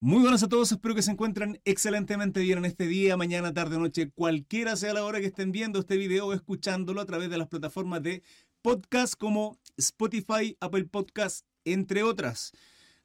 Muy buenas a todos, espero que se encuentren excelentemente bien en este día, mañana, tarde, noche, cualquiera sea la hora que estén viendo este video o escuchándolo a través de las plataformas de podcast como Spotify, Apple Podcast, entre otras.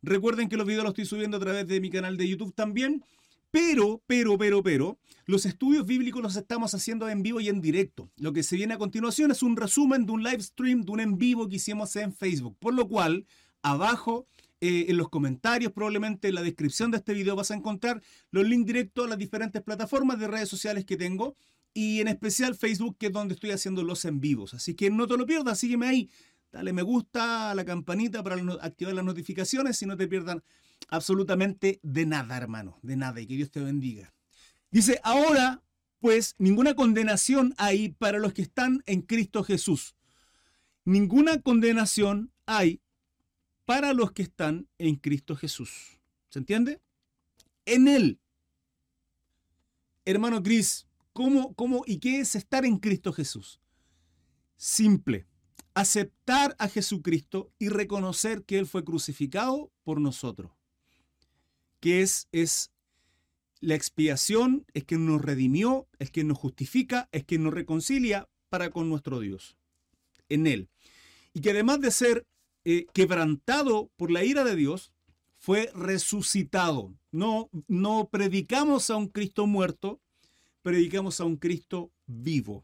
Recuerden que los videos los estoy subiendo a través de mi canal de YouTube también, pero, pero, pero, pero, los estudios bíblicos los estamos haciendo en vivo y en directo. Lo que se viene a continuación es un resumen de un live stream, de un en vivo que hicimos en Facebook, por lo cual, abajo eh, en los comentarios, probablemente en la descripción de este video vas a encontrar los links directos a las diferentes plataformas de redes sociales que tengo y en especial Facebook, que es donde estoy haciendo los en vivos. Así que no te lo pierdas, sígueme ahí, dale me gusta a la campanita para activar las notificaciones y no te pierdan absolutamente de nada, hermano, de nada y que Dios te bendiga. Dice, ahora pues ninguna condenación hay para los que están en Cristo Jesús. Ninguna condenación hay para los que están en Cristo Jesús. ¿Se entiende? En Él. Hermano Cris, ¿cómo, ¿cómo y qué es estar en Cristo Jesús? Simple. Aceptar a Jesucristo y reconocer que Él fue crucificado por nosotros. Que es, es la expiación, es que nos redimió, es que nos justifica, es que nos reconcilia para con nuestro Dios. En Él. Y que además de ser eh, quebrantado por la ira de Dios, fue resucitado. No, no predicamos a un Cristo muerto, predicamos a un Cristo vivo,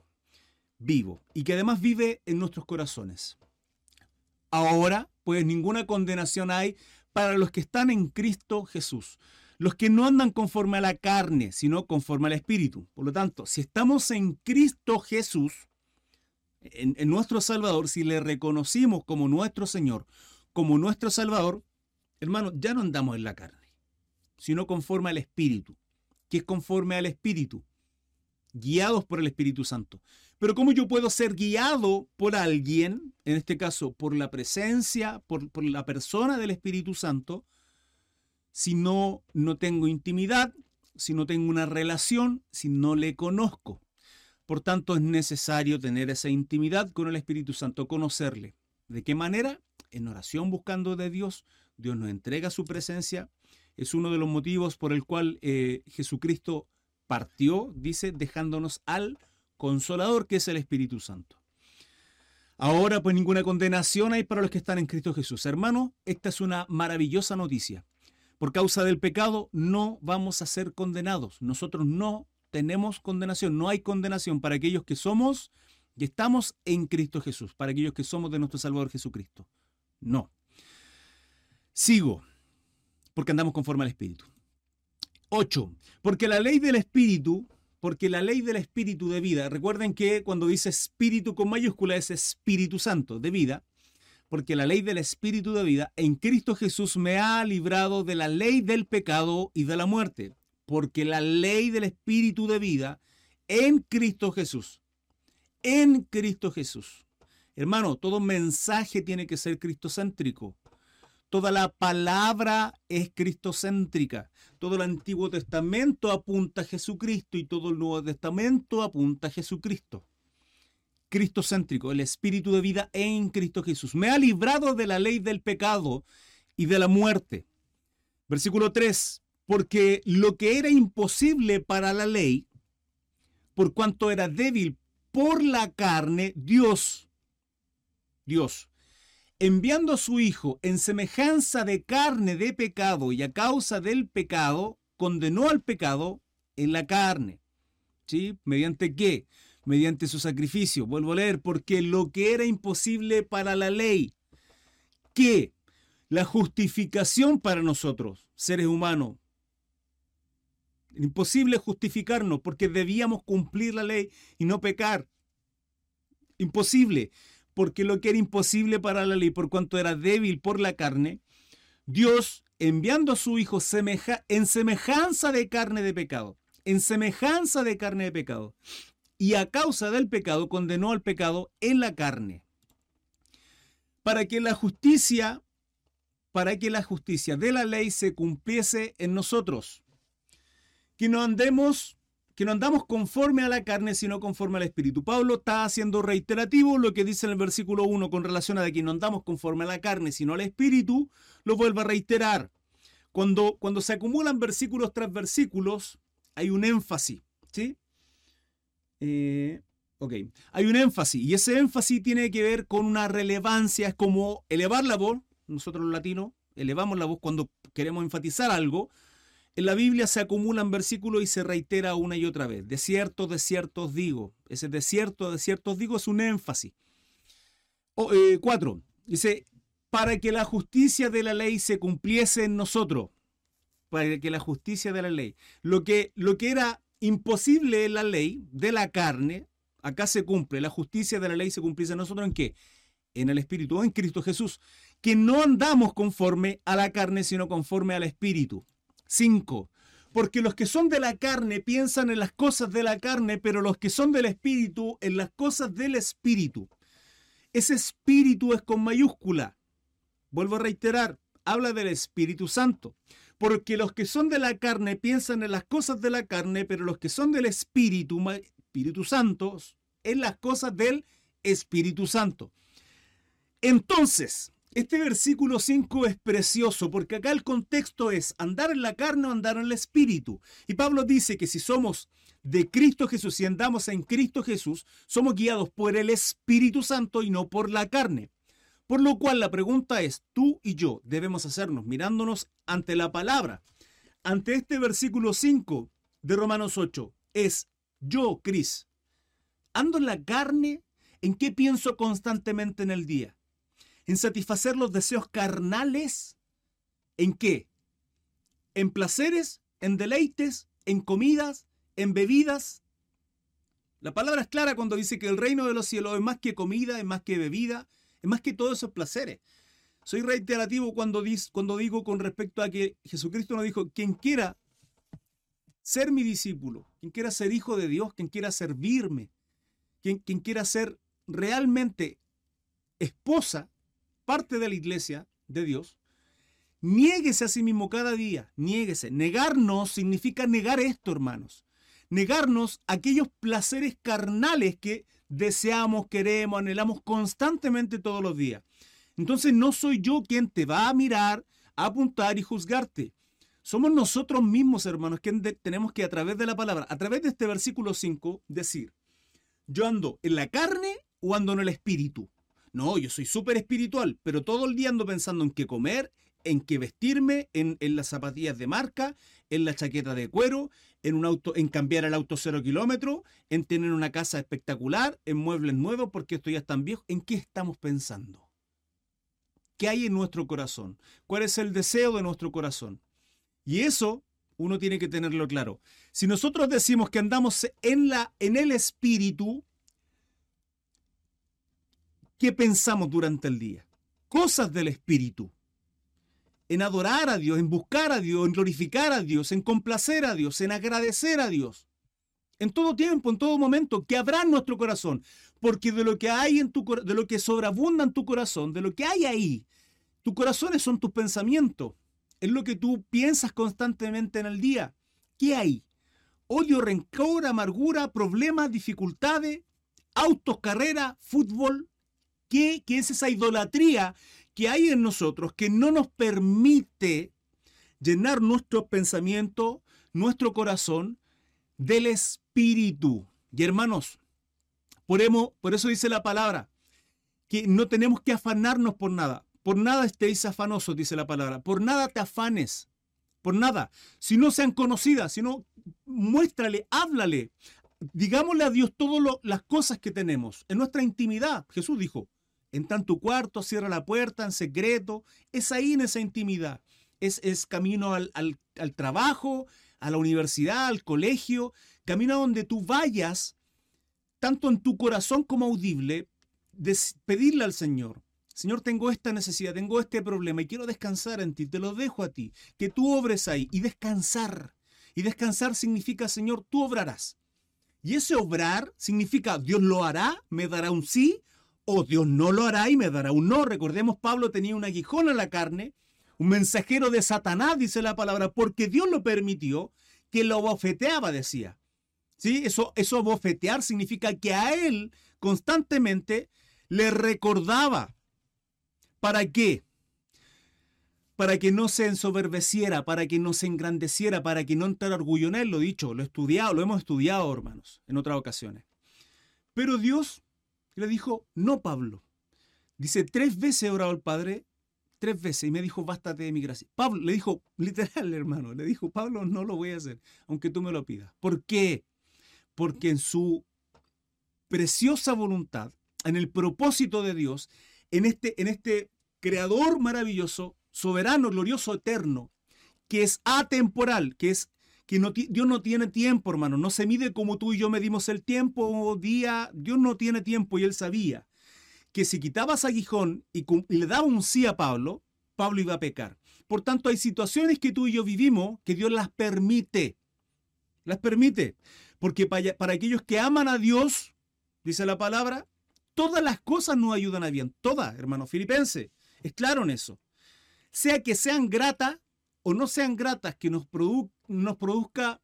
vivo, y que además vive en nuestros corazones. Ahora, pues ninguna condenación hay para los que están en Cristo Jesús, los que no andan conforme a la carne, sino conforme al Espíritu. Por lo tanto, si estamos en Cristo Jesús, en, nuestro Salvador, si le reconocimos como nuestro Señor, como nuestro Salvador, hermano, ya no andamos en la carne, sino conforme al Espíritu, que es conforme al Espíritu, guiados por el Espíritu Santo. Pero ¿cómo yo puedo ser guiado por alguien, en este caso por la presencia, por, por la persona del Espíritu Santo, si no, no tengo intimidad, si no tengo una relación, si no le conozco? Por tanto, es necesario tener esa intimidad con el Espíritu Santo, conocerle. ¿De qué manera? En oración buscando de Dios. Dios nos entrega su presencia. Es uno de los motivos por el cual eh, Jesucristo partió, dice, dejándonos al consolador que es el Espíritu Santo. Ahora pues ninguna condenación hay para los que están en Cristo Jesús. Hermano, esta es una maravillosa noticia. Por causa del pecado no vamos a ser condenados. Nosotros no tenemos condenación, no hay condenación para aquellos que somos y estamos en Cristo Jesús, para aquellos que somos de nuestro Salvador Jesucristo. No. Sigo, porque andamos conforme al Espíritu. 8. Porque la ley del Espíritu, porque la ley del Espíritu de vida, recuerden que cuando dice Espíritu con mayúscula es Espíritu Santo de vida, porque la ley del Espíritu de vida en Cristo Jesús me ha librado de la ley del pecado y de la muerte porque la ley del Espíritu de vida en Cristo Jesús, en Cristo Jesús. Hermano, todo mensaje tiene que ser cristocéntrico. Toda la palabra es cristocéntrica. Todo el Antiguo Testamento apunta a Jesucristo y todo el Nuevo Testamento apunta a Jesucristo. Cristocéntrico, el espíritu de vida en Cristo Jesús. Me ha librado de la ley del pecado y de la muerte. Versículo 3 porque lo que era imposible para la ley, por cuanto era débil por la carne, Dios, Dios, enviando a su Hijo en semejanza de carne de pecado y a causa del pecado, condenó al pecado en la carne. ¿Sí? ¿Mediante qué? Mediante su sacrificio. Vuelvo a leer, porque lo que era imposible para la ley, que la justificación para nosotros, seres humanos, Imposible justificarnos porque debíamos cumplir la ley y no pecar. Imposible, porque lo que era imposible para la ley, por cuanto era débil por la carne, Dios enviando a su Hijo en semejanza de carne de pecado, en semejanza de carne de pecado, y a causa del pecado condenó al pecado en la carne, para que la justicia, para que la justicia de la ley se cumpliese en nosotros que no andemos, que no andamos conforme a la carne, sino conforme al Espíritu. Pablo está haciendo reiterativo lo que dice en el versículo 1 con relación a que no andamos conforme a la carne, sino al Espíritu, lo vuelve a reiterar. cuando, cuando se acumulan versículos tras versículos, hay un énfasis, ¿sí? Eh, hay un énfasis y ese énfasis tiene que ver con una relevancia, es como elevar la voz, nosotros los latinos elevamos la voz cuando queremos enfatizar algo, en la Biblia se acumulan versículos y se reitera una y otra vez. De cierto, de cierto os digo. Ese de cierto, de cierto os digo es un énfasis. O, eh, cuatro, dice, para que la justicia de la ley se cumpliese en nosotros. Para que la justicia de la ley. Lo que, lo que era imposible en la ley de la carne, acá se cumple. La justicia de la ley se cumpliese en nosotros en qué? En el Espíritu, en Cristo Jesús. Que no andamos conforme a la carne, sino conforme al Espíritu. 5. Porque los que son de la carne piensan en las cosas de la carne, pero los que son del Espíritu en las cosas del Espíritu. Ese Espíritu es con mayúscula. Vuelvo a reiterar, habla del Espíritu Santo. Porque los que son de la carne piensan en las cosas de la carne, pero los que son del Espíritu, Espíritu Santo, en las cosas del Espíritu Santo. Entonces, este versículo 5 es precioso porque acá el contexto es andar en la carne o andar en el espíritu. Y Pablo dice que si somos de Cristo Jesús y andamos en Cristo Jesús, somos guiados por el Espíritu Santo y no por la carne. Por lo cual la pregunta es, tú y yo debemos hacernos mirándonos ante la palabra. Ante este versículo 5 de Romanos 8 es, yo, Cris, ando en la carne, ¿en qué pienso constantemente en el día? En satisfacer los deseos carnales. ¿En qué? En placeres, en deleites, en comidas, en bebidas. La palabra es clara cuando dice que el reino de los cielos es más que comida, es más que bebida, es más que todos esos placeres. Soy reiterativo cuando, cuando digo con respecto a que Jesucristo nos dijo, quien quiera ser mi discípulo, quien quiera ser hijo de Dios, quien quiera servirme, quien, quien quiera ser realmente esposa parte de la iglesia de Dios, niéguese a sí mismo cada día, niéguese. Negarnos significa negar esto, hermanos. Negarnos aquellos placeres carnales que deseamos, queremos, anhelamos constantemente todos los días. Entonces no soy yo quien te va a mirar, a apuntar y juzgarte. Somos nosotros mismos, hermanos, quien tenemos que a través de la palabra, a través de este versículo 5, decir, yo ando en la carne o ando en el espíritu. No, yo soy súper espiritual, pero todo el día ando pensando en qué comer, en qué vestirme, en, las zapatillas de marca, en la chaqueta de cuero, en un auto, en cambiar el auto cero kilómetro, en tener una casa espectacular, en muebles nuevos porque esto ya es tan viejo. ¿En qué estamos pensando? ¿Qué hay en nuestro corazón? ¿Cuál es el deseo de nuestro corazón? Y eso uno tiene que tenerlo claro. Si nosotros decimos que andamos en, la, en el espíritu, ¿Qué pensamos durante el día? Cosas del Espíritu. En adorar a Dios, en buscar a Dios, en glorificar a Dios, en complacer a Dios, en agradecer a Dios. En todo tiempo, en todo momento, que habrá en nuestro corazón. Porque de lo que hay en tu de lo que sobreabunda en tu corazón, de lo que hay ahí, tus corazones son tus pensamientos. Es lo que tú piensas constantemente en el día. ¿Qué hay? Odio, rencor, amargura, problemas, dificultades, autos, carrera, fútbol, ¿Qué, es esa idolatría que hay en nosotros que no nos permite llenar nuestro pensamiento, nuestro corazón del Espíritu? Y hermanos, por, por eso dice la palabra, que no tenemos que afanarnos por nada. Por nada estéis afanosos, dice la palabra. Por nada te afanes. Por nada. Si no sean conocidas, sino muéstrale, háblale. Digámosle a Dios todas las cosas que tenemos en nuestra intimidad. Jesús dijo, Entra en tu cuarto, cierra la puerta en secreto. Es ahí en esa intimidad. Es, es camino al, al, trabajo, a la universidad, al colegio, camino a donde tú vayas, tanto en tu corazón como audible, pedirle al Señor. Señor, tengo esta necesidad, tengo este problema y quiero descansar en ti, te lo dejo a ti, que tú obres ahí y descansar. Y descansar significa, Señor, tú obrarás. Y ese obrar significa, Dios lo hará, me dará un sí o Dios no lo hará y me dará un no. Recordemos, Pablo tenía un aguijón en la carne, un mensajero de Satanás, dice la palabra, porque Dios lo permitió, que lo bofeteaba, decía. ¿Sí? Eso, eso bofetear significa que a él constantemente le recordaba. ¿Para qué? para que no se ensoberbeciera, para que no se engrandeciera, para que no entrara orgullo en él, lo dicho, lo he estudiado, lo hemos estudiado, hermanos, en otras ocasiones. Pero Dios le dijo, no, Pablo. Dice, tres veces he orado al Padre, tres veces, y me dijo, bástate de mi gracia. Pablo le dijo, literal, hermano, le dijo, Pablo, no lo voy a hacer, aunque tú me lo pidas. ¿Por qué? Porque en su preciosa voluntad, en el propósito de Dios, en este, en este creador maravilloso, soberano, glorioso, eterno, que es atemporal, que es que no, Dios no tiene tiempo, hermano, no se mide como tú y yo medimos el tiempo, día, Dios no tiene tiempo y él sabía que si quitabas aguijón y, y le daba un sí a Pablo, Pablo iba a pecar. Por tanto, hay situaciones que tú y yo vivimos que Dios las permite. Las permite. Porque para, aquellos que aman a Dios, dice la palabra, todas las cosas nos ayudan a bien. Todas, hermano filipense. Es claro en eso. Sea que sean gratas o no sean gratas, que nos, nos produzca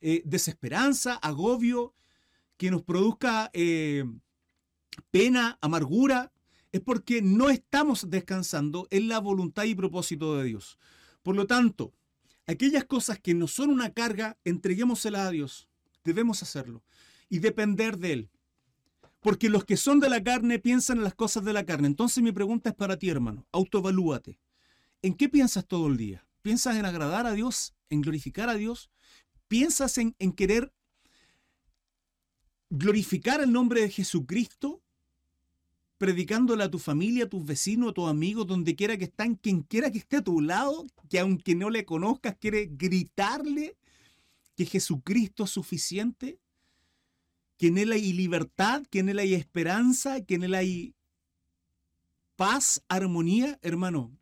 eh, desesperanza, agobio, que nos produzca eh, pena, amargura, es porque no estamos descansando en la voluntad y propósito de Dios. Por lo tanto, aquellas cosas que no son una carga, entreguémoselas a Dios. Debemos hacerlo y depender de Él. Porque los que son de la carne piensan en las cosas de la carne. Entonces mi pregunta es para ti, hermano. Autoevalúate. ¿En qué piensas todo el día? ¿Piensas en agradar a Dios? ¿En glorificar a Dios? ¿Piensas en, en querer glorificar el nombre de Jesucristo? predicándole a tu familia, a tus vecinos, a tus amigos, donde quiera que estén, quien quiera que esté a tu lado, que aunque no le conozcas, quiere gritarle que Jesucristo es suficiente, que en Él hay libertad, que en Él hay esperanza, que en Él hay paz, armonía, hermano.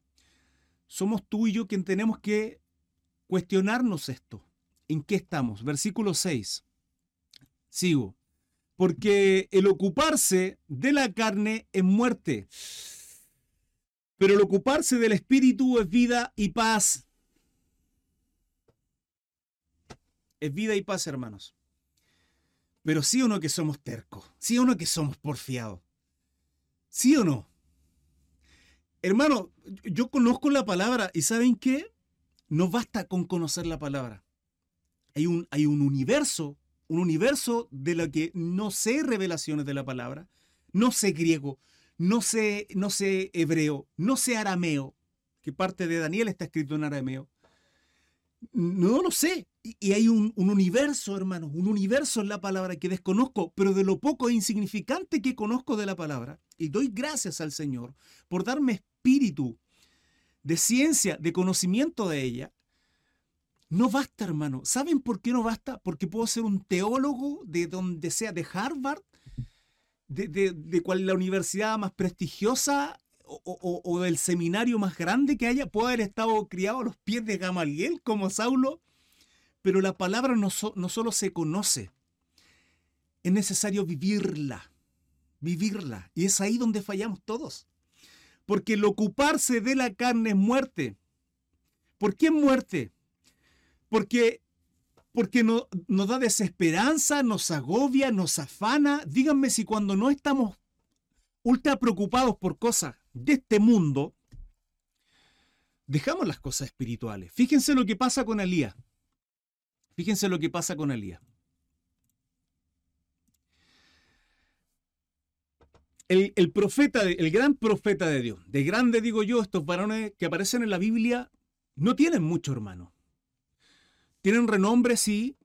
Somos tú y yo quien tenemos que cuestionarnos esto. ¿En qué estamos? Versículo 6. Sigo. Porque el ocuparse de la carne es muerte, pero el ocuparse del espíritu es vida y paz. Es vida y paz, hermanos. Pero sí o no que somos tercos, sí o no que somos porfiados, sí o no. Hermano, yo conozco la palabra y ¿saben qué? No basta con conocer la palabra. Hay un, hay un universo un universo de lo que no sé revelaciones de la palabra, no sé griego, no sé, no sé hebreo, no sé arameo, que parte de Daniel está escrito en arameo. No lo sé. Y hay un, un universo, hermanos, un universo en la palabra que desconozco, pero de lo poco e insignificante que conozco de la palabra. Y doy gracias al Señor por darme espíritu de ciencia, de conocimiento de ella, no basta, hermano. ¿Saben por qué no basta? Porque puedo ser un teólogo de donde sea, de Harvard, de, de, cual la universidad más prestigiosa o, del seminario más grande que haya. Puedo haber estado criado a los pies de Gamaliel como Saulo, pero la palabra no, no solo se conoce, es necesario vivirla, vivirla. Y es ahí donde fallamos todos. Porque el ocuparse de la carne es muerte. ¿Por qué muerte? porque, porque no, nos da desesperanza, nos agobia, nos afana. Díganme si cuando no estamos ultra preocupados por cosas de este mundo, dejamos las cosas espirituales. Fíjense lo que pasa con Elías. Fíjense lo que pasa con Elías. El, el, profeta, el gran profeta de Dios, de grande digo yo, estos varones que aparecen en la Biblia, no tienen mucho hermano. Tienen renombre, sí,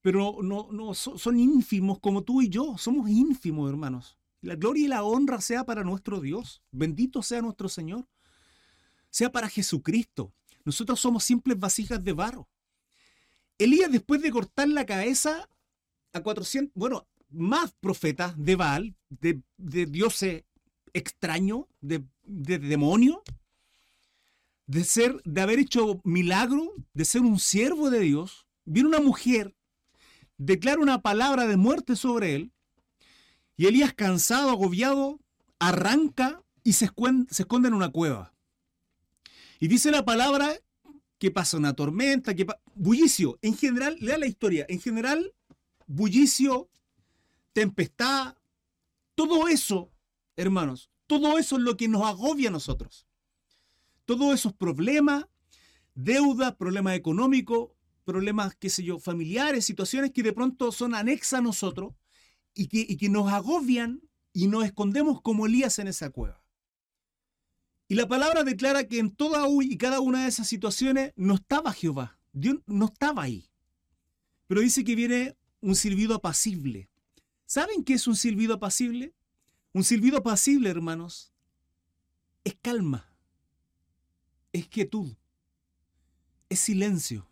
pero no, no son ínfimos como tú y yo. Somos ínfimos, hermanos. La gloria y la honra sea para nuestro Dios. Bendito sea nuestro Señor. Sea para Jesucristo. Nosotros somos simples vasijas de barro. Elías, después de cortar la cabeza a 400, bueno, más profetas de Baal, de, de dioses extraños, de, de demonio, de ser, de haber hecho milagro, de ser un siervo de Dios, viene una mujer, declara una palabra de muerte sobre él, y Elías, cansado, agobiado, arranca y se esconde, en una cueva. Y dice la palabra que pasa una tormenta, que bullicio. En general, lea la historia. En general, bullicio, tempestad, todo eso, hermanos, todo eso es lo que nos agobia a nosotros. todos esos problemas, deuda, problemas económicos, problemas, qué sé yo, familiares, situaciones que de pronto son anexas a nosotros y que, nos agobian y nos escondemos como Elías en esa cueva. Y la palabra declara que en toda y cada una de esas situaciones no estaba Jehová. Dios no estaba ahí. Pero dice que viene un silbido apacible. ¿Saben qué es un silbido apacible? Un silbido apacible, hermanos, es calma, es quietud, es silencio.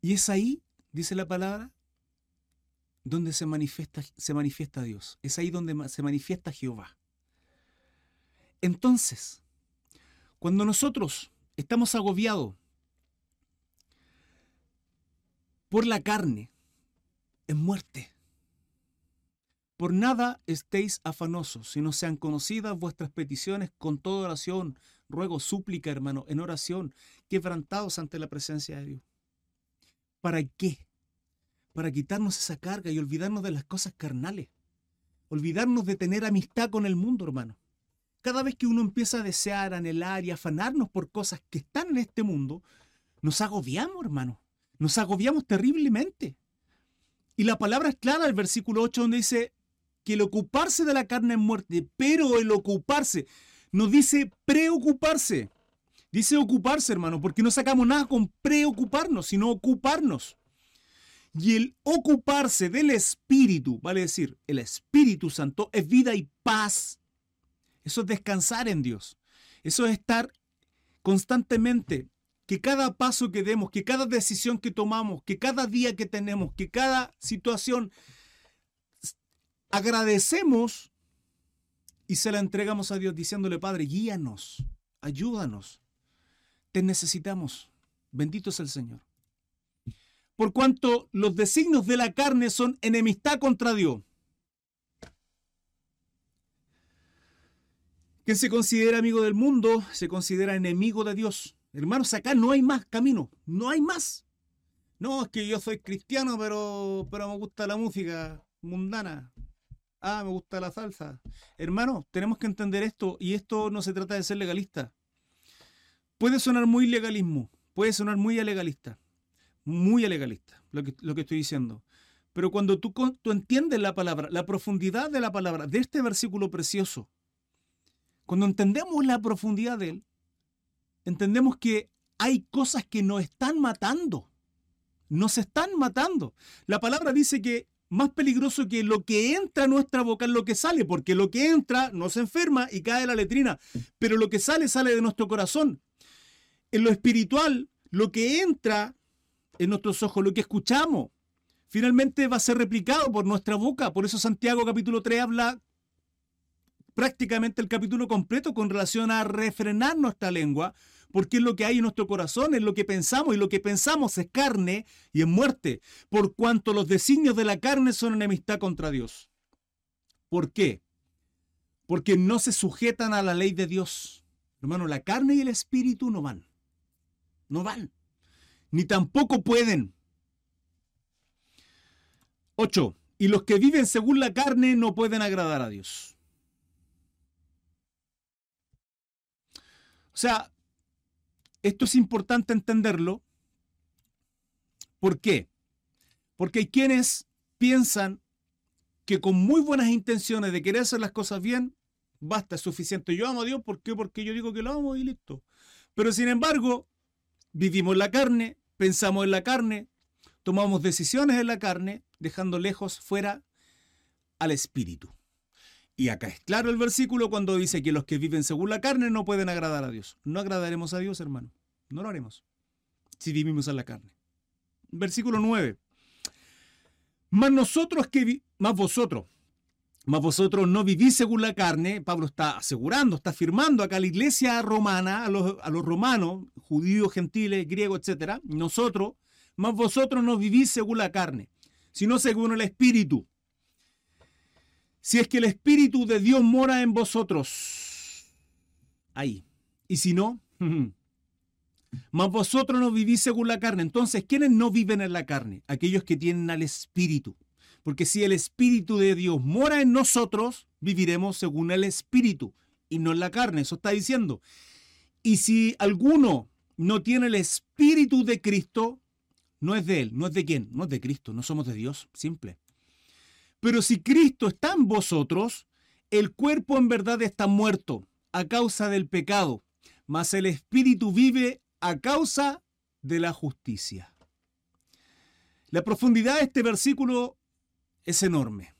Y es ahí, dice la palabra, donde se manifiesta, se manifiesta Dios. Es ahí donde se manifiesta Jehová. Entonces, cuando nosotros estamos agobiados por la carne, es muerte. Por nada estéis afanosos, sino sean conocidas vuestras peticiones con toda oración, ruego, súplica, hermano, en oración, quebrantados ante la presencia de Dios. ¿Para qué? para quitarnos esa carga y olvidarnos de las cosas carnales. Olvidarnos de tener amistad con el mundo, hermano. Cada vez que uno empieza a desear, anhelar y afanarnos por cosas que están en este mundo, nos agobiamos, hermano. Nos agobiamos terriblemente. Y la palabra es clara, el versículo 8, donde dice que el ocuparse de la carne es muerte, pero el ocuparse, no dice preocuparse, dice ocuparse, hermano, porque no sacamos nada con preocuparnos, sino ocuparnos. Y el ocuparse del Espíritu, vale decir, el Espíritu Santo, es vida y paz. Eso es descansar en Dios. Eso es estar constantemente, que cada paso que demos, que cada decisión que tomamos, que cada día que tenemos, que cada situación, agradecemos y se la entregamos a Dios diciéndole, Padre, guíanos, ayúdanos, te necesitamos. Bendito es el Señor por cuanto los designios de la carne son enemistad contra Dios. Quien se considera amigo del mundo se considera enemigo de Dios. Hermanos, acá no hay más camino, no hay más. No, es que yo soy cristiano, pero, pero me gusta la música mundana. Ah, me gusta la salsa. Hermano, tenemos que entender esto y esto no se trata de ser legalista. Puede sonar muy legalismo, puede sonar muy legalista muy legalista, lo que, lo que estoy diciendo. Pero cuando tú, tú entiendes la palabra, la profundidad de la palabra, de este versículo precioso, cuando entendemos la profundidad de él, entendemos que hay cosas que nos están matando. Nos están matando. La palabra dice que más peligroso que lo que entra a nuestra boca es lo que sale, porque lo que entra nos enferma y cae la letrina, pero lo que sale sale de nuestro corazón. En lo espiritual, lo que entra en nuestros ojos, lo que escuchamos, finalmente va a ser replicado por nuestra boca. Por eso Santiago capítulo 3 habla prácticamente el capítulo completo con relación a refrenar nuestra lengua, porque es lo que hay en nuestro corazón, es lo que pensamos, y lo que pensamos es carne y es muerte, por cuanto los designios de la carne son enemistad contra Dios. ¿Por qué? Porque no se sujetan a la ley de Dios. Hermano, la carne y el espíritu no van. No van ni tampoco pueden. 8. Y los que viven según la carne no pueden agradar a Dios. O sea, esto es importante entenderlo. ¿Por qué? Porque hay quienes piensan que con muy buenas intenciones de querer hacer las cosas bien, basta, es suficiente. Yo amo a Dios, ¿por qué? Porque yo digo que lo amo y listo. Pero sin embargo, vivimos la carne, pensamos en la carne, tomamos decisiones en la carne, dejando lejos fuera al espíritu. Y acá es claro el versículo cuando dice que los que viven según la carne no pueden agradar a Dios. No agradaremos a Dios, hermano. No lo haremos si vivimos en la carne. Versículo 9. Más nosotros que más vosotros, más vosotros no vivís según la carne. Pablo está asegurando, está afirmando acá a la iglesia romana, a los, a los romanos, judíos, gentiles, griegos, etc. Nosotros, más vosotros no vivís según la carne, sino según el Espíritu. Si es que el Espíritu de Dios mora en vosotros, ahí. Y si no, más vosotros no vivís según la carne. Entonces, ¿quiénes no viven en la carne? Aquellos que tienen al Espíritu. Porque si el Espíritu de Dios mora en nosotros, viviremos según el Espíritu. y no en la carne, eso está diciendo. Y si alguno no tiene el espíritu de Cristo, no es de él, no es de quién, no es de Cristo, no somos de Dios, simple. Pero si Cristo está en vosotros, el cuerpo en verdad está muerto a causa del pecado, mas el espíritu vive a causa de la justicia. La profundidad de este versículo es enorme.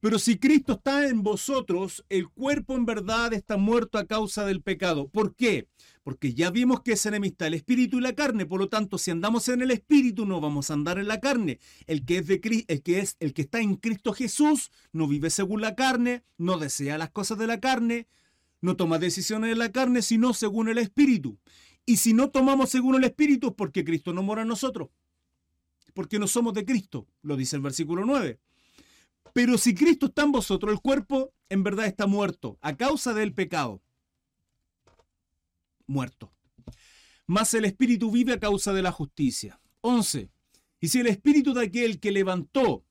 Pero si Cristo está en vosotros, el cuerpo en verdad está muerto a causa del pecado. ¿Por qué? Porque ya vimos que es enemistad el espíritu y la carne. Por lo tanto, si andamos en el espíritu, no vamos a andar en la carne. El que es, de, el que es el que está en Cristo Jesús no vive según la carne, no desea las cosas de la carne, no toma decisiones de la carne, sino según el espíritu. Y si no tomamos según el espíritu, es porque Cristo no mora en nosotros. Porque no somos de Cristo, lo dice el versículo 9. Pero si Cristo está en vosotros, el cuerpo en verdad está muerto a causa del pecado. Muerto. Mas el espíritu vive a causa de la justicia. 11. Y si el espíritu de aquel que levantó,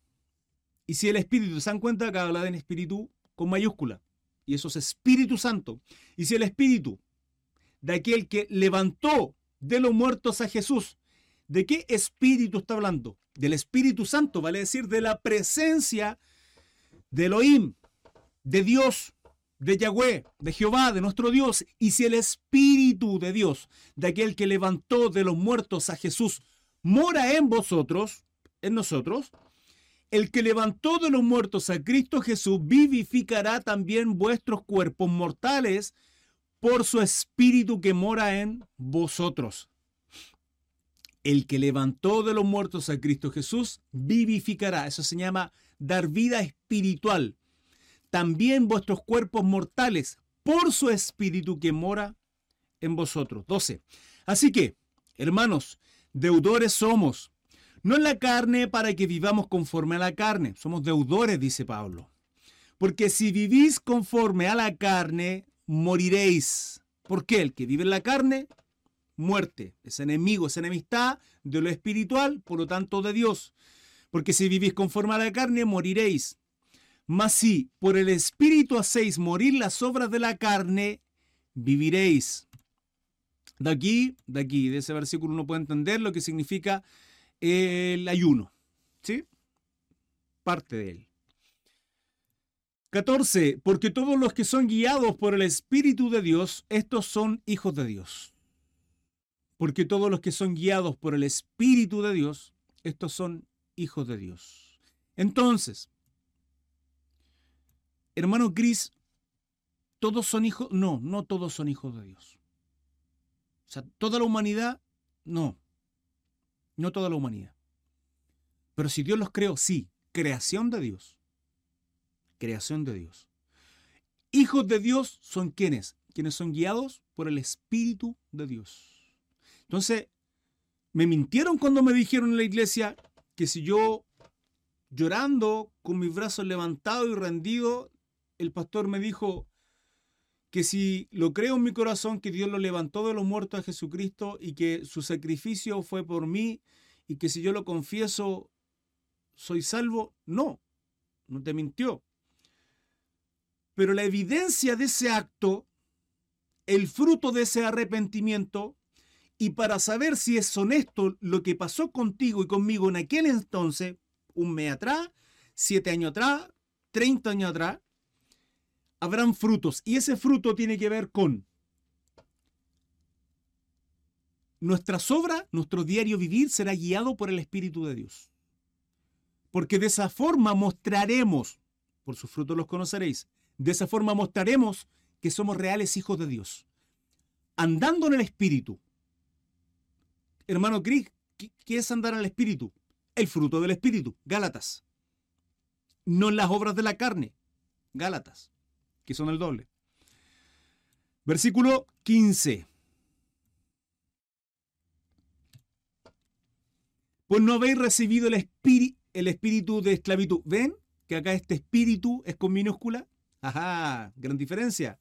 y si el espíritu, se dan cuenta que habla de espíritu con mayúscula, y eso es Espíritu Santo. Y si el espíritu de aquel que levantó de los muertos a Jesús, ¿de qué espíritu está hablando? Del Espíritu Santo, vale decir, de la presencia de Elohim, de Dios, de Yahweh, de Jehová, de nuestro Dios. Y si el Espíritu de Dios, de aquel que levantó de los muertos a Jesús, mora en vosotros, en nosotros, el que levantó de los muertos a Cristo Jesús vivificará también vuestros cuerpos mortales por su Espíritu que mora en vosotros. El que levantó de los muertos a Cristo Jesús vivificará. Eso se llama dar vida espiritual. También vuestros cuerpos mortales por su Espíritu que mora en vosotros. 12. Así que, hermanos, deudores somos, no en la carne para que vivamos conforme a la carne. Somos deudores, dice Pablo. Porque si vivís conforme a la carne, moriréis. ¿Por qué? El que vive en la carne muerte, es enemigo, es enemistad de lo espiritual, por lo tanto de Dios. Porque si vivís conforme a la carne, moriréis. Mas si por el espíritu hacéis morir las obras de la carne, viviréis. De aquí, de aquí, de ese versículo uno puede entender lo que significa el ayuno. ¿Sí? Parte de él. 14. Porque todos los que son guiados por el Espíritu de Dios, estos son hijos de Dios porque todos los que son guiados por el Espíritu de Dios, estos son hijos de Dios. Entonces, hermano Cris, ¿todos son hijos? No, no todos son hijos de Dios. O sea, toda la humanidad, no. No toda la humanidad. Pero si Dios los creó, sí, creación de Dios. Creación de Dios. Hijos de Dios son quienes? Quienes son guiados por el Espíritu de Dios. Entonces, me mintieron cuando me dijeron en la iglesia que si yo llorando, con mis brazos levantados y rendidos, el pastor me dijo que si lo creo en mi corazón, que Dios lo levantó de los muertos a Jesucristo y que su sacrificio fue por mí y que si yo lo confieso, soy salvo. No, no te mintió. Pero la evidencia de ese acto, el fruto de ese arrepentimiento, y para saber si es honesto lo que pasó contigo y conmigo en aquel entonces, un mes atrás, siete años atrás, treinta años atrás, habrán frutos. Y ese fruto tiene que ver con nuestras obras, nuestro diario vivir será guiado por el Espíritu de Dios. Porque de esa forma mostraremos, por sus frutos los conoceréis, de esa forma mostraremos que somos reales hijos de Dios. Andando en el Espíritu, Hermano Cris, ¿qué es andar al Espíritu? El fruto del Espíritu, Gálatas. No las obras de la carne, Gálatas, que son el doble. Versículo 15. Pues no habéis recibido el, el espíritu de esclavitud. ¿Ven que acá este espíritu es con minúscula? Ajá, gran diferencia.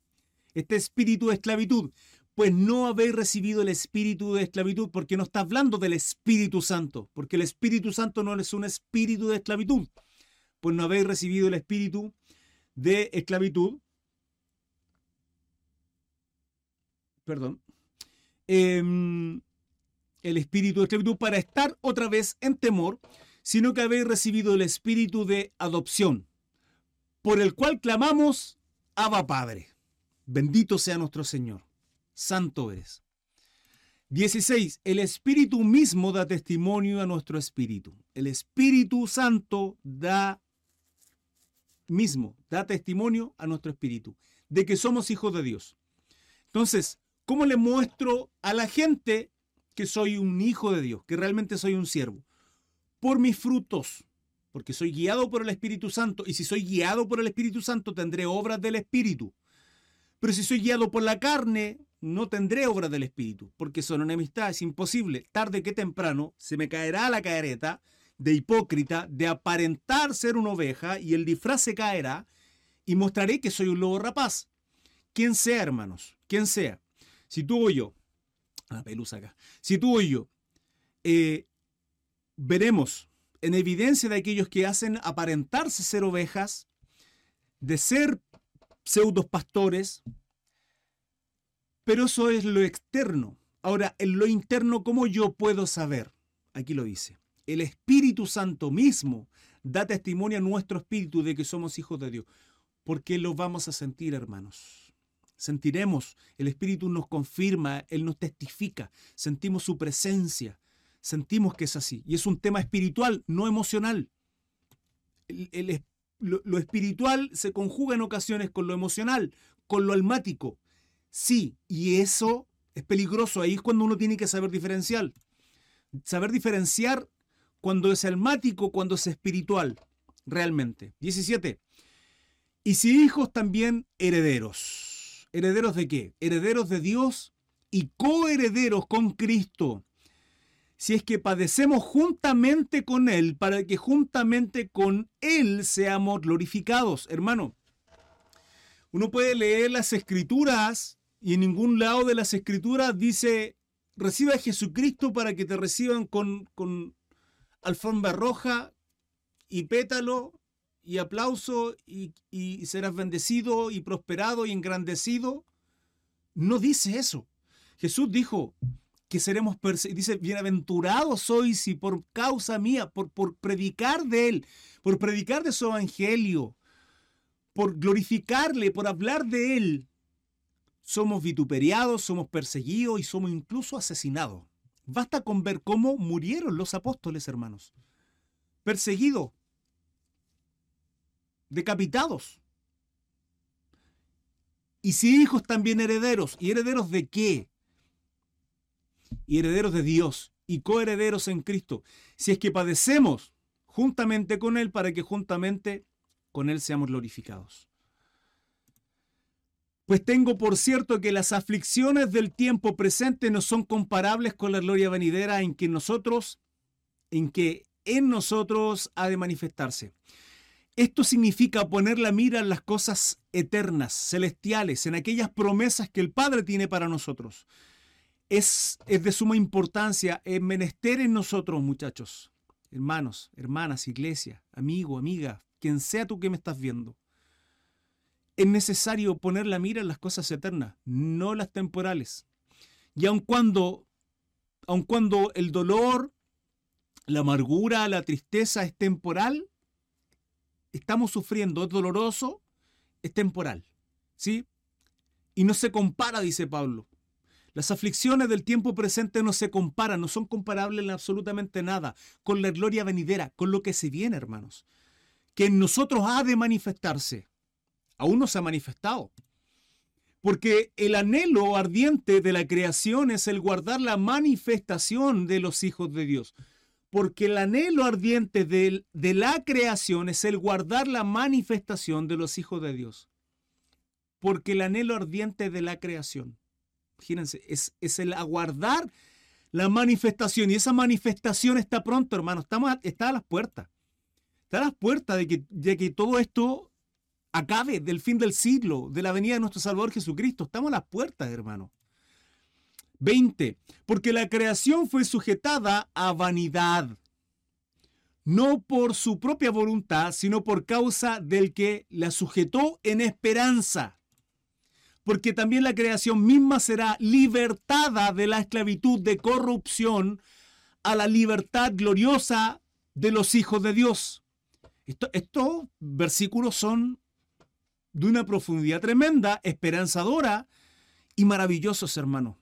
Este espíritu de esclavitud pues no habéis recibido el espíritu de esclavitud, porque no está hablando del Espíritu Santo, porque el Espíritu Santo no es un espíritu de esclavitud, pues no habéis recibido el espíritu de esclavitud perdón, em, el espíritu de esclavitud para estar otra vez en temor, sino que habéis recibido el espíritu de adopción, por el cual clamamos, Abba Padre. Bendito sea nuestro Señor. Santo eres. 16. El Espíritu mismo da testimonio a nuestro espíritu. El Espíritu Santo da mismo, da testimonio a nuestro espíritu de que somos hijos de Dios. Entonces, ¿cómo le muestro a la gente que soy un hijo de Dios, que realmente soy un siervo? Por mis frutos, porque soy guiado por el Espíritu Santo, y si soy guiado por el Espíritu Santo tendré obras del Espíritu. Pero si soy guiado por la carne, no tendré obras del Espíritu, porque son enemistad, es imposible. Tarde que temprano se me caerá la caereta de hipócrita, de aparentar ser una oveja, y el disfraz se caerá, y mostraré que soy un lobo rapaz. Quien sea, hermanos, quien sea. Si tú o yo, la pelusa acá, si tú o yo, eh, veremos en evidencia de aquellos que hacen aparentarse ser ovejas, de ser pseudos pastores, pero eso es lo externo. Ahora, en lo interno, ¿cómo yo puedo saber? Aquí lo dice. El Espíritu Santo mismo da testimonio a nuestro espíritu de que somos hijos de Dios. Porque lo vamos a sentir, hermanos. Sentiremos, el Espíritu nos confirma, Él nos testifica, sentimos su presencia, sentimos que es así. Y es un tema espiritual, no emocional. El, lo, espiritual se conjuga en ocasiones con lo emocional, con lo almático. Sí, y eso es peligroso. Ahí es cuando uno tiene que saber diferenciar. Saber diferenciar cuando es almático, cuando es espiritual, realmente. 17. Y si hijos también herederos. ¿Herederos de qué? Herederos de Dios y coherederos con Cristo si es que padecemos juntamente con Él, para que juntamente con Él seamos glorificados. Hermano, uno puede leer las escrituras y en ningún lado de las escrituras dice, reciba a Jesucristo para que te reciban con, con alfombra roja y pétalo y aplauso y, y serás bendecido y prosperado y engrandecido. No dice eso. Jesús dijo, que seremos. Dice, bienaventurados sois si por causa mía, por, por predicar de Él, por predicar de su evangelio, por glorificarle, por hablar de Él, somos vituperiados, somos perseguidos y somos incluso asesinados. Basta con ver cómo murieron los apóstoles, hermanos. Perseguidos, decapitados. Y si hijos también herederos, ¿y herederos de qué? y herederos de Dios y coherederos en Cristo, si es que padecemos juntamente con Él para que juntamente con Él seamos glorificados. Pues tengo por cierto que las aflicciones del tiempo presente no son comparables con la gloria venidera en que nosotros, en que en nosotros ha de manifestarse. Esto significa poner la mira en las cosas eternas, celestiales, en aquellas promesas que el Padre tiene para nosotros es, de suma importancia, es menester en nosotros, muchachos, hermanos, hermanas, iglesia, amigo, amiga, quien sea tú que me estás viendo. Es necesario poner la mira en las cosas eternas, no las temporales. Y aun cuando, aun cuando el dolor, la amargura, la tristeza es temporal, estamos sufriendo, es doloroso, es temporal. ¿Sí? Y no se compara, dice Pablo, las aflicciones del tiempo presente no se comparan, no son comparables en absolutamente nada con la gloria venidera, con lo que se viene, hermanos. Que en nosotros ha de manifestarse. Aún no se ha manifestado. Porque el anhelo ardiente de la creación es el guardar la manifestación de los hijos de Dios. Porque el anhelo ardiente de, de la creación es el guardar la manifestación de los hijos de Dios. Porque el anhelo ardiente de la creación Imagínense, es, es el aguardar la manifestación. Y esa manifestación está pronto, hermano. Estamos está a las puertas. Está a las puertas de que, de que todo esto acabe del fin del siglo, de la venida de nuestro Salvador Jesucristo. Estamos a las puertas, hermano. 20. Porque la creación fue sujetada a vanidad, no por su propia voluntad, sino por causa del que la sujetó en esperanza porque también la creación misma será libertada de la esclavitud de corrupción a la libertad gloriosa de los hijos de Dios. estos versículos son de una profundidad tremenda, esperanzadora y maravillosos, hermanos.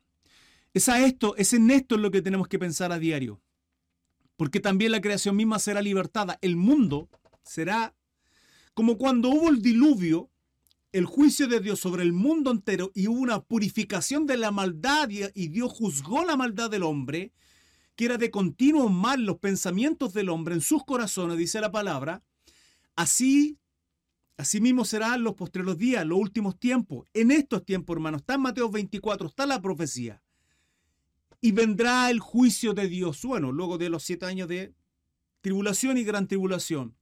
Es a esto, es en esto en lo que tenemos que pensar a diario. Porque también la creación misma será libertada. El mundo será como cuando hubo el diluvio, el juicio de Dios sobre el mundo entero y hubo una purificación de la maldad y Dios juzgó la maldad del hombre, que era de continuo mal los pensamientos del hombre en sus corazones, dice la palabra, así Así mismo serán los postreros días, los últimos tiempos. En estos tiempos, hermanos, está en Mateo 24, está la profecía. Y vendrá el juicio de Dios, bueno, luego de los siete años de tribulación y gran tribulación.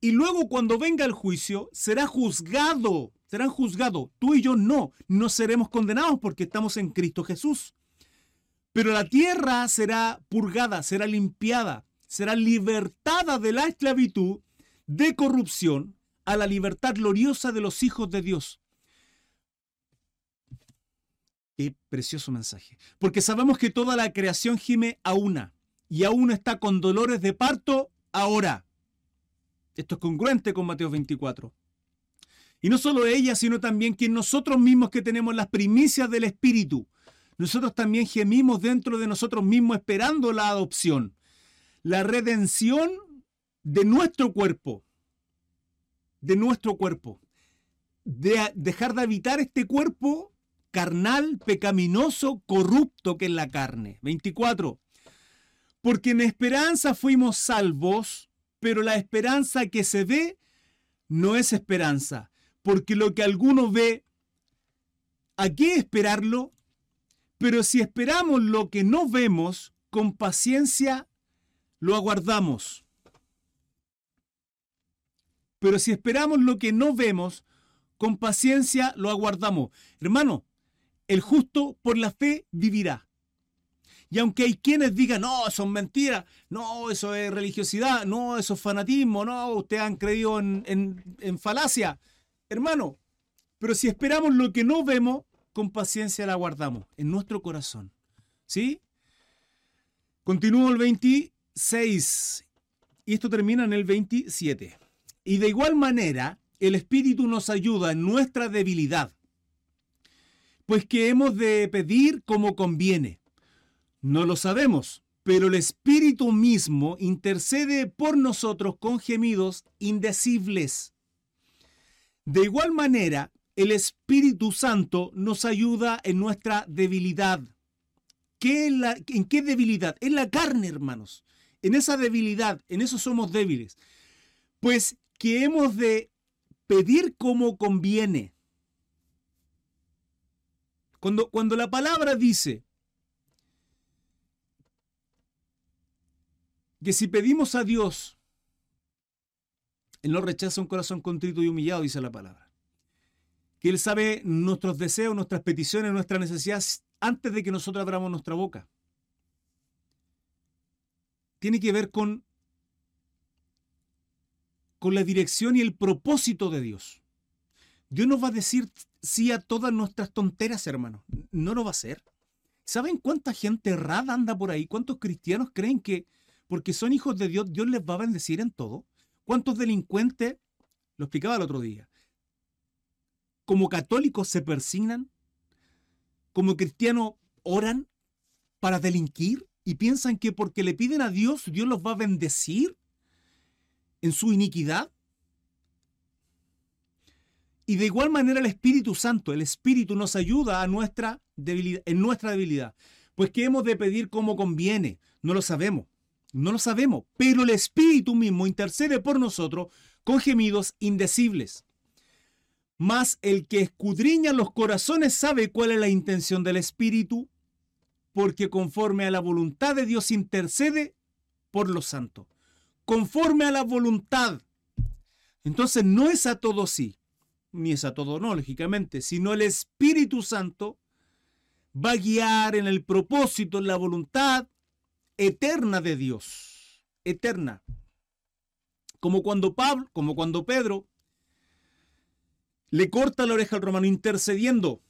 Y luego cuando venga el juicio, será juzgado, serán juzgados. Tú y yo no, no seremos condenados porque estamos en Cristo Jesús. Pero la tierra será purgada, será limpiada, será libertada de la esclavitud, de corrupción, a la libertad gloriosa de los hijos de Dios. Qué precioso mensaje. Porque sabemos que toda la creación gime a una y aún está con dolores de parto ahora. Esto es congruente con Mateo 24. Y no solo ella, sino también quien nosotros mismos que tenemos las primicias del Espíritu. Nosotros también gemimos dentro de nosotros mismos esperando la adopción, la redención de nuestro cuerpo de nuestro cuerpo. De dejar de habitar este cuerpo carnal, pecaminoso, corrupto que es la carne. 24. Porque en esperanza fuimos salvos, pero la esperanza que se ve no es esperanza. Porque lo que alguno ve, ¿a qué esperarlo? Pero si esperamos lo que no vemos, con paciencia lo aguardamos. Pero si esperamos lo que no vemos, con paciencia lo aguardamos. Hermano, el justo por la fe vivirá. Y aunque hay quienes digan, no, son mentiras, no, eso es religiosidad, no, eso es fanatismo, no, ustedes han creído en, en, falacia. Hermano, pero si esperamos lo que no vemos, con paciencia la aguardamos en nuestro corazón. ¿Sí? Continúo el 26 y esto termina en el 27. Y de igual manera, el Espíritu nos ayuda en nuestra debilidad, pues que hemos de pedir como conviene. No lo sabemos, pero el Espíritu mismo intercede por nosotros con gemidos indecibles. De igual manera, el Espíritu Santo nos ayuda en nuestra debilidad. ¿Qué la, ¿En qué debilidad? En la carne, hermanos. En esa debilidad, en eso somos débiles. Pues que hemos de pedir como conviene. Cuando, cuando la palabra dice que si pedimos a Dios, Él no rechaza un corazón contrito y humillado, dice la palabra. Que Él sabe nuestros deseos, nuestras peticiones, nuestras necesidades antes de que nosotros abramos nuestra boca. Tiene que ver con con la dirección y el propósito de Dios. Dios nos va a decir sí a todas nuestras tonteras, hermanos. No lo va a hacer. ¿Saben cuánta gente errada anda por ahí? ¿Cuántos cristianos creen que porque son hijos de Dios, Dios les va a bendecir en todo? ¿Cuántos delincuentes, lo explicaba el otro día, como católicos se persignan? ¿Como cristianos oran para delinquir? ¿Y piensan que porque le piden a Dios, Dios los va a bendecir? En su iniquidad? Y de igual manera el Espíritu Santo, el Espíritu nos ayuda a nuestra debilidad, en nuestra debilidad. Pues que hemos de pedir como conviene, no lo sabemos, no lo sabemos, pero el Espíritu mismo intercede por nosotros con gemidos indecibles. Mas el que escudriña los corazones sabe cuál es la intención del Espíritu, porque conforme a la voluntad de Dios intercede por los santos conforme a la voluntad. Entonces no es a todo sí, ni es a todo no, lógicamente, sino el Espíritu Santo va a guiar en el propósito, en la voluntad eterna de Dios, eterna. Como cuando Pablo, como cuando Pedro le corta la oreja al romano intercediendo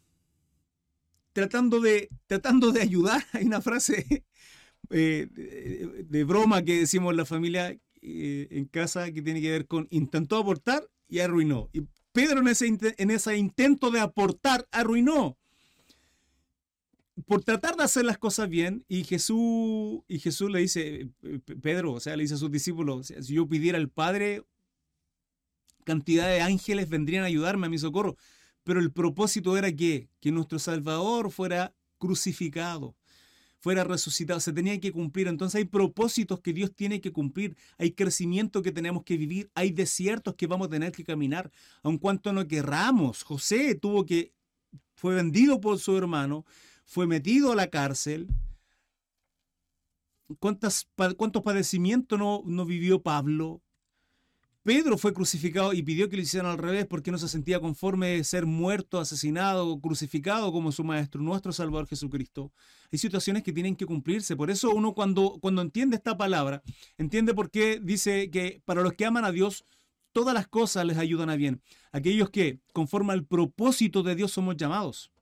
tratando de, tratando de ayudar. Hay una frase eh, de, broma que decimos en la familia eh, en casa que tiene que ver con intentó aportar y arruinó. Y Pedro en ese, en ese intento de aportar arruinó. Por tratar de hacer las cosas bien, y Jesús, y Jesús le dice, Pedro, o sea, le dice a sus discípulos, si yo pidiera al Padre, cantidad de ángeles vendrían a ayudarme a mi socorro, pero el propósito era que, que nuestro Salvador fuera crucificado, fuera resucitado, se tenía que cumplir. Entonces hay propósitos que Dios tiene que cumplir, hay crecimiento que tenemos que vivir, hay desiertos que vamos a tener que caminar, aun cuanto no querramos. José tuvo que, fue vendido por su hermano, fue metido a la cárcel. ¿Cuántos padecimientos no, no vivió Pablo? Pedro fue crucificado y pidió que lo hicieran al revés porque no se sentía conforme de ser muerto, asesinado, crucificado como su maestro, nuestro Salvador Jesucristo. Hay situaciones que tienen que cumplirse. Por eso uno cuando, cuando entiende esta palabra, entiende por qué dice que para los que aman a Dios, todas las cosas les ayudan a bien. Aquellos que, conforme al propósito de Dios, somos llamados.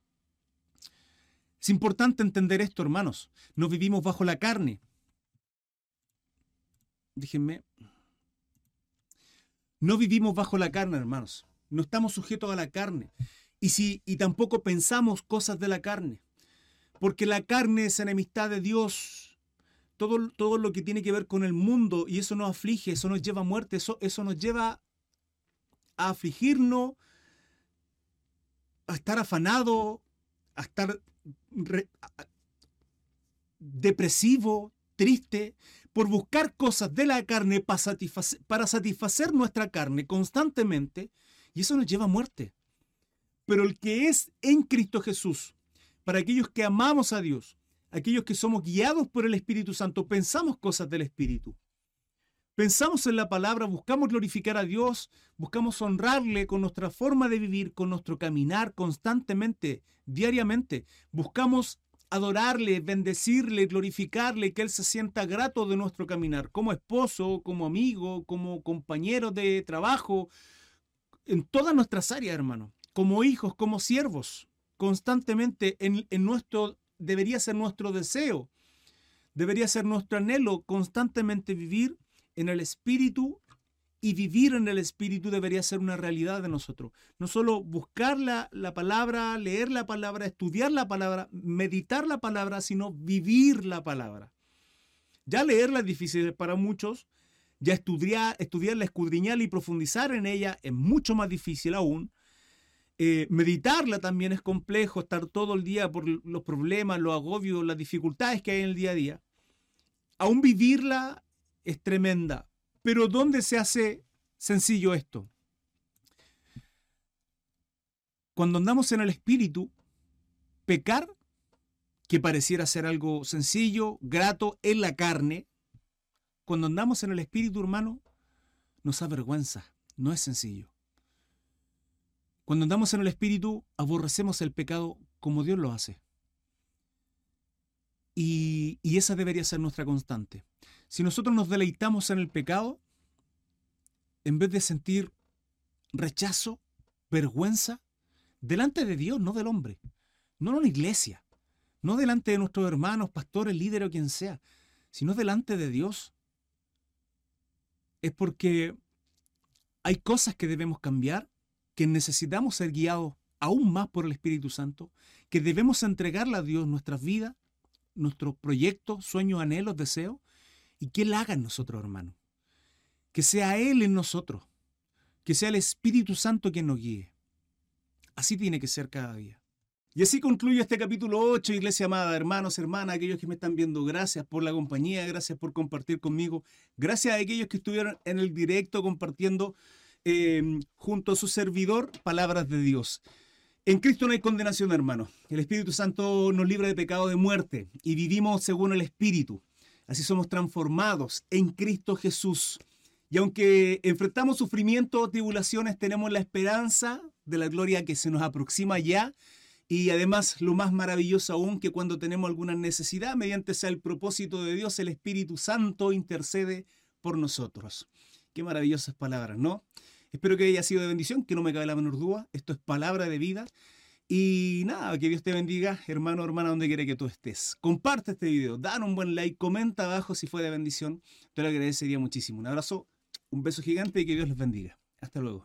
Es importante entender esto, hermanos. No vivimos bajo la carne. Déjenme. No vivimos bajo la carne, hermanos. No estamos sujetos a la carne. Y, si, y tampoco pensamos cosas de la carne. Porque la carne es enemistad de Dios. Todo, todo lo que tiene que ver con el mundo y eso nos aflige, eso nos lleva a muerte, eso, eso nos lleva a afligirnos, a estar afanado, a estar depresivo, triste, por buscar cosas de la carne para satisfacer, nuestra carne constantemente, y eso nos lleva a muerte. Pero el que es en Cristo Jesús, para aquellos que amamos a Dios, aquellos que somos guiados por el Espíritu Santo, pensamos cosas del Espíritu. Pensamos en la palabra, buscamos glorificar a Dios, buscamos honrarle con nuestra forma de vivir, con nuestro caminar constantemente, diariamente. Buscamos adorarle, bendecirle, glorificarle, que Él se sienta grato de nuestro caminar, como esposo, como amigo, como compañero de trabajo, en todas nuestras áreas, hermano, como hijos, como siervos, constantemente en, en nuestro, debería ser nuestro deseo, debería ser nuestro anhelo, constantemente vivir en el Espíritu y vivir en el Espíritu debería ser una realidad de nosotros. No solo buscar la, la, palabra, leer la palabra, estudiar la palabra, meditar la palabra, sino vivir la palabra. Ya leerla es difícil para muchos, ya estudiar, estudiarla, escudriñarla y profundizar en ella es mucho más difícil aún. Eh, meditarla también es complejo, estar todo el día por los problemas, los agobios, las dificultades que hay en el día a día. Aún vivirla es tremenda. Pero ¿dónde se hace sencillo esto? Cuando andamos en el Espíritu, pecar, que pareciera ser algo sencillo, grato en la carne, cuando andamos en el Espíritu, hermano, nos avergüenza, no es sencillo. Cuando andamos en el Espíritu, aborrecemos el pecado como Dios lo hace. Y, y esa debería ser nuestra constante. Si nosotros nos deleitamos en el pecado, en vez de sentir rechazo, vergüenza, delante de Dios, no del hombre, no en una iglesia, no delante de nuestros hermanos, pastores, líderes o quien sea, sino delante de Dios, es porque hay cosas que debemos cambiar, que necesitamos ser guiados aún más por el Espíritu Santo, que debemos entregarle a Dios nuestras vidas, nuestros proyectos, sueños, anhelos, deseos, y que Él haga en nosotros, hermano. Que sea Él en nosotros. Que sea el Espíritu Santo quien nos guíe. Así tiene que ser cada día. Y así concluyo este capítulo 8, iglesia amada, hermanos, hermanas, aquellos que me están viendo, gracias por la compañía, gracias por compartir conmigo, gracias a aquellos que estuvieron en el directo compartiendo em, junto a su servidor palabras de Dios. En Cristo no hay condenación, hermano. El Espíritu Santo nos libra de pecado de muerte y vivimos según el Espíritu. Así somos transformados en Cristo Jesús. Y aunque enfrentamos sufrimiento, tribulaciones, tenemos la esperanza de la gloria que se nos aproxima ya. Y además, lo más maravilloso aún, que cuando tenemos alguna necesidad, mediante sea el propósito de Dios, el Espíritu Santo intercede por nosotros. Qué maravillosas palabras, ¿no? Espero que haya sido de bendición, que no me cabe la menor duda. Esto es palabra de vida. Y nada, que Dios te bendiga, hermano hermana, donde quiera que tú estés. Comparte este video, dan un buen like, comenta abajo si fue de bendición. Te lo agradecería muchísimo. Un abrazo, un beso gigante y que Dios les bendiga. Hasta luego.